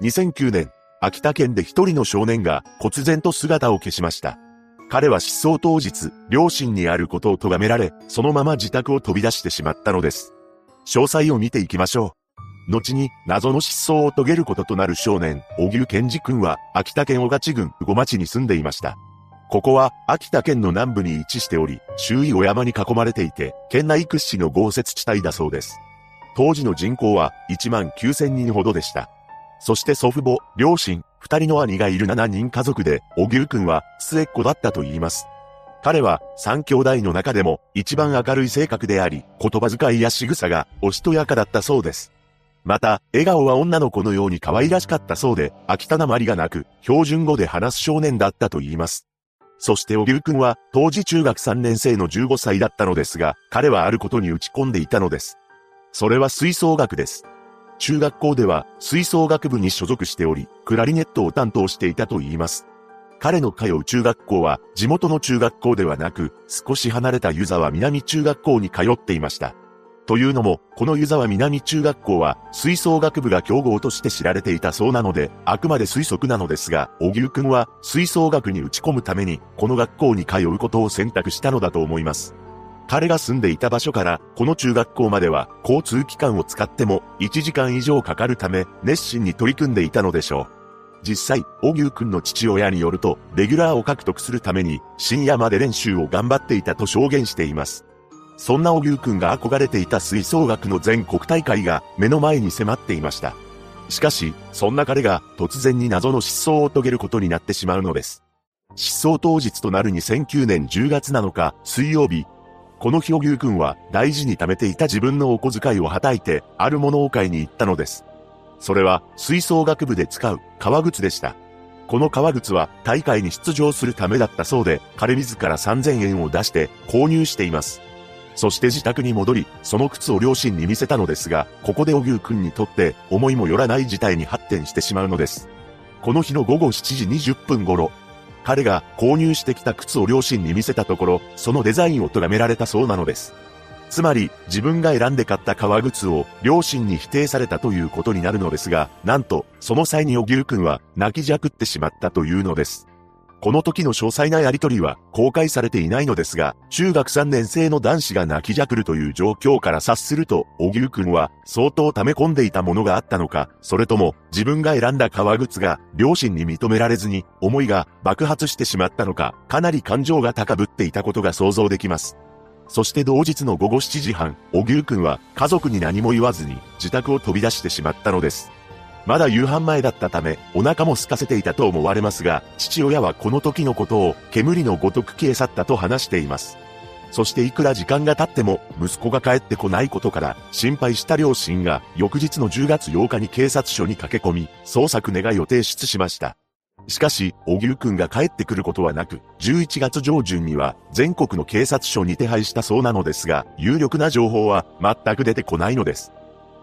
2009年、秋田県で一人の少年が忽然と姿を消しました。彼は失踪当日、両親にあることを咎められ、そのまま自宅を飛び出してしまったのです。詳細を見ていきましょう。後に、謎の失踪を遂げることとなる少年、小牛健二君は、秋田県小勝郡小町に住んでいました。ここは、秋田県の南部に位置しており、周囲を山に囲まれていて、県内屈指の豪雪地帯だそうです。当時の人口は1万9000人ほどでした。そして祖父母、両親、二人の兄がいる7人家族で、小牛くんは末っ子だったと言います。彼は三兄弟の中でも一番明るい性格であり、言葉遣いや仕草がおしとやかだったそうです。また、笑顔は女の子のように可愛らしかったそうで、飽きたなまりがなく、標準語で話す少年だったと言います。そして小牛くんは、当時中学3年生の15歳だったのですが、彼はあることに打ち込んでいたのです。それは吹奏楽です。中学校では吹奏楽部に所属しており、クラリネットを担当していたと言います。彼の通う中学校は地元の中学校ではなく、少し離れた湯沢南中学校に通っていました。というのも、この湯沢南中学校は吹奏楽部が強豪として知られていたそうなので、あくまで推測なのですが、小牛くんは吹奏楽に打ち込むために、この学校に通うことを選択したのだと思います。彼が住んでいた場所からこの中学校までは交通機関を使っても1時間以上かかるため熱心に取り組んでいたのでしょう。実際、小牛くんの父親によると、レギュラーを獲得するために深夜まで練習を頑張っていたと証言しています。そんな小牛くんが憧れていた吹奏楽の全国大会が目の前に迫っていました。しかし、そんな彼が突然に謎の失踪を遂げることになってしまうのです。失踪当日となる2009年10月7日、水曜日、この日小牛くんは大事に貯めていた自分のお小遣いをはたいて、あるものを買いに行ったのです。それは、吹奏楽部で使う革靴でした。この革靴は大会に出場するためだったそうで、彼自ら3000円を出して購入しています。そして自宅に戻り、その靴を両親に見せたのですが、ここで小牛くんにとって思いもよらない事態に発展してしまうのです。この日の午後7時20分頃、彼が購入してきた靴を両親に見せたところ、そのデザインを咎められたそうなのです。つまり、自分が選んで買った革靴を両親に否定されたということになるのですが、なんと、その際に小牛くんは泣きじゃくってしまったというのです。この時の詳細なやりとりは公開されていないのですが、中学3年生の男子が泣きじゃくるという状況から察すると、小牛くんは相当溜め込んでいたものがあったのか、それとも自分が選んだ革靴が両親に認められずに思いが爆発してしまったのか、かなり感情が高ぶっていたことが想像できます。そして同日の午後7時半、小牛くんは家族に何も言わずに自宅を飛び出してしまったのです。まだ夕飯前だったため、お腹も空かせていたと思われますが、父親はこの時のことを煙のごとく消え去ったと話しています。そしていくら時間が経っても息子が帰ってこないことから心配した両親が翌日の10月8日に警察署に駆け込み捜索願いを提出しました。しかし、小牛くんが帰ってくることはなく、11月上旬には全国の警察署に手配したそうなのですが、有力な情報は全く出てこないのです。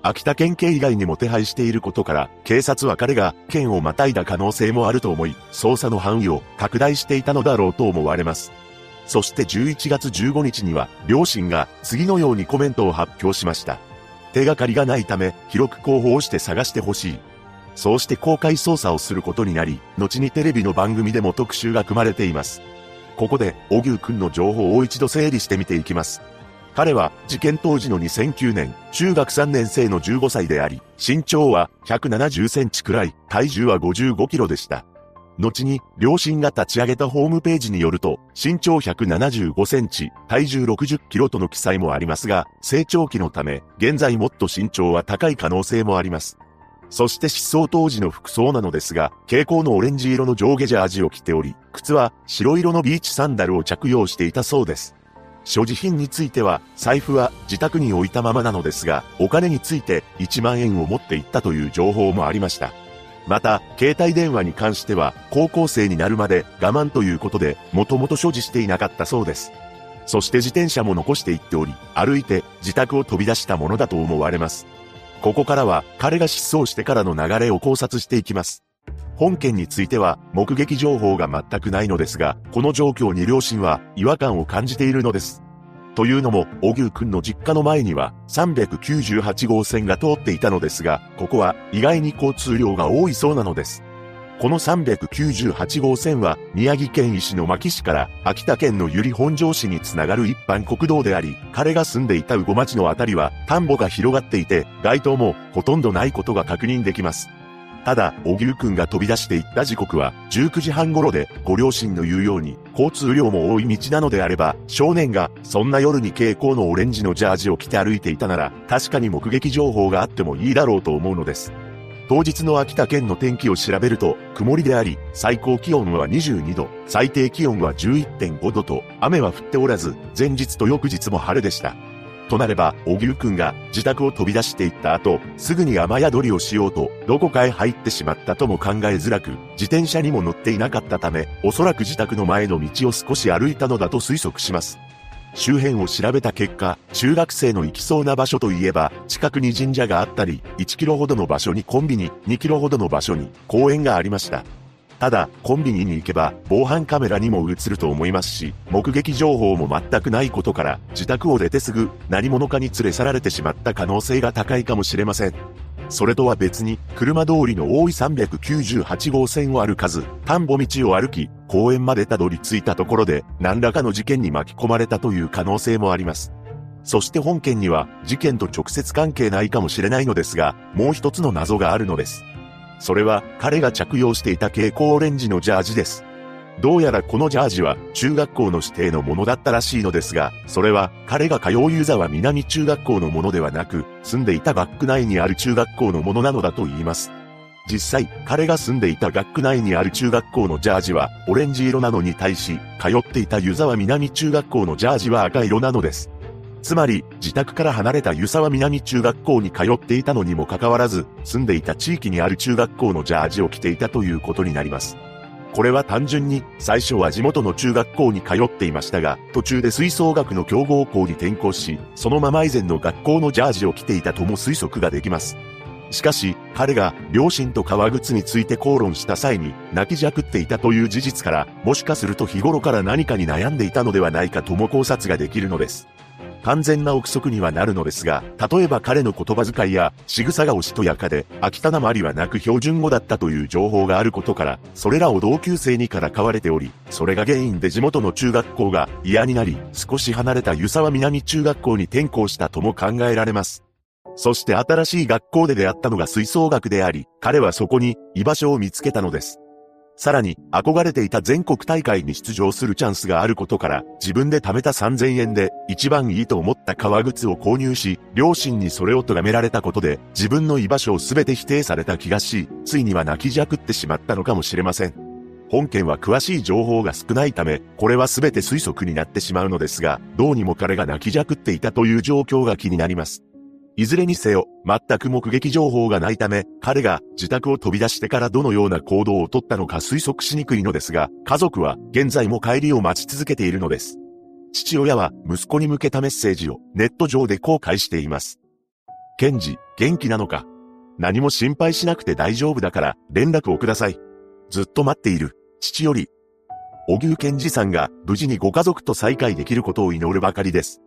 秋田県警以外にも手配していることから、警察は彼が県をまたいだ可能性もあると思い、捜査の範囲を拡大していたのだろうと思われます。そして11月15日には、両親が次のようにコメントを発表しました。手がかりがないため、広く広報して探してほしい。そうして公開捜査をすることになり、後にテレビの番組でも特集が組まれています。ここで、小牛くんの情報を一度整理してみていきます。彼は事件当時の2009年、中学3年生の15歳であり、身長は170センチくらい、体重は55キロでした。後に、両親が立ち上げたホームページによると、身長175センチ、体重60キロとの記載もありますが、成長期のため、現在もっと身長は高い可能性もあります。そして失踪当時の服装なのですが、蛍光のオレンジ色の上下ジャージを着ており、靴は白色のビーチサンダルを着用していたそうです。所持品については、財布は自宅に置いたままなのですが、お金について1万円を持っていったという情報もありました。また、携帯電話に関しては、高校生になるまで我慢ということで、もともと所持していなかったそうです。そして自転車も残していっており、歩いて自宅を飛び出したものだと思われます。ここからは彼が失踪してからの流れを考察していきます。本件については目撃情報が全くないのですが、この状況に両親は違和感を感じているのです。というのも、小牛くんの実家の前には398号線が通っていたのですが、ここは意外に交通量が多いそうなのです。この398号線は宮城県石巻市から秋田県の由利本庄市につながる一般国道であり、彼が住んでいた魚町のあたりは田んぼが広がっていて、街灯もほとんどないことが確認できます。ただ、小牛くんが飛び出していった時刻は19時半頃で、ご両親の言うように、交通量も多い道なのであれば、少年が、そんな夜に蛍光のオレンジのジャージを着て歩いていたなら、確かに目撃情報があってもいいだろうと思うのです。当日の秋田県の天気を調べると、曇りであり、最高気温は22度、最低気温は11.5度と、雨は降っておらず、前日と翌日も晴れでした。となれば、小牛くんが自宅を飛び出していった後、すぐに雨宿りをしようと、どこかへ入ってしまったとも考えづらく、自転車にも乗っていなかったため、おそらく自宅の前の道を少し歩いたのだと推測します。周辺を調べた結果、中学生の行きそうな場所といえば、近くに神社があったり、1キロほどの場所にコンビニ、2キロほどの場所に公園がありました。ただ、コンビニに行けば、防犯カメラにも映ると思いますし、目撃情報も全くないことから、自宅を出てすぐ、何者かに連れ去られてしまった可能性が高いかもしれません。それとは別に、車通りの多い398号線を歩かず、田んぼ道を歩き、公園までたどり着いたところで、何らかの事件に巻き込まれたという可能性もあります。そして本件には、事件と直接関係ないかもしれないのですが、もう一つの謎があるのです。それは彼が着用していた蛍光オレンジのジャージです。どうやらこのジャージは中学校の指定のものだったらしいのですが、それは彼が通う湯沢南中学校のものではなく、住んでいた学区内にある中学校のものなのだと言います。実際、彼が住んでいた学区内にある中学校のジャージはオレンジ色なのに対し、通っていた湯沢南中学校のジャージは赤色なのです。つまり、自宅から離れた湯沢南中学校に通っていたのにもかかわらず、住んでいた地域にある中学校のジャージを着ていたということになります。これは単純に、最初は地元の中学校に通っていましたが、途中で吹奏楽の強豪校に転校し、そのまま以前の学校のジャージを着ていたとも推測ができます。しかし、彼が両親と革靴について口論した際に泣きじゃくっていたという事実から、もしかすると日頃から何かに悩んでいたのではないかとも考察ができるのです。完全な憶測にはなるのですが、例えば彼の言葉遣いや仕草がおしとやかで、秋田なまりはなく標準語だったという情報があることから、それらを同級生にからかわれており、それが原因で地元の中学校が嫌になり、少し離れた湯沢南中学校に転校したとも考えられます。そして新しい学校で出会ったのが吹奏楽であり、彼はそこに居場所を見つけたのです。さらに、憧れていた全国大会に出場するチャンスがあることから、自分で貯めた3000円で、一番いいと思った革靴を購入し、両親にそれを咎められたことで、自分の居場所を全て否定された気がし、ついには泣きじゃくってしまったのかもしれません。本件は詳しい情報が少ないため、これは全て推測になってしまうのですが、どうにも彼が泣きじゃくっていたという状況が気になります。いずれにせよ、全く目撃情報がないため、彼が自宅を飛び出してからどのような行動をとったのか推測しにくいのですが、家族は現在も帰りを待ち続けているのです。父親は息子に向けたメッセージをネット上で公開しています。ケンジ、元気なのか？何も心配しなくて大丈夫だから連絡をください。ずっと待っている。父より。小牛健二さんが無事にご家族と再会できることを祈るばかりです。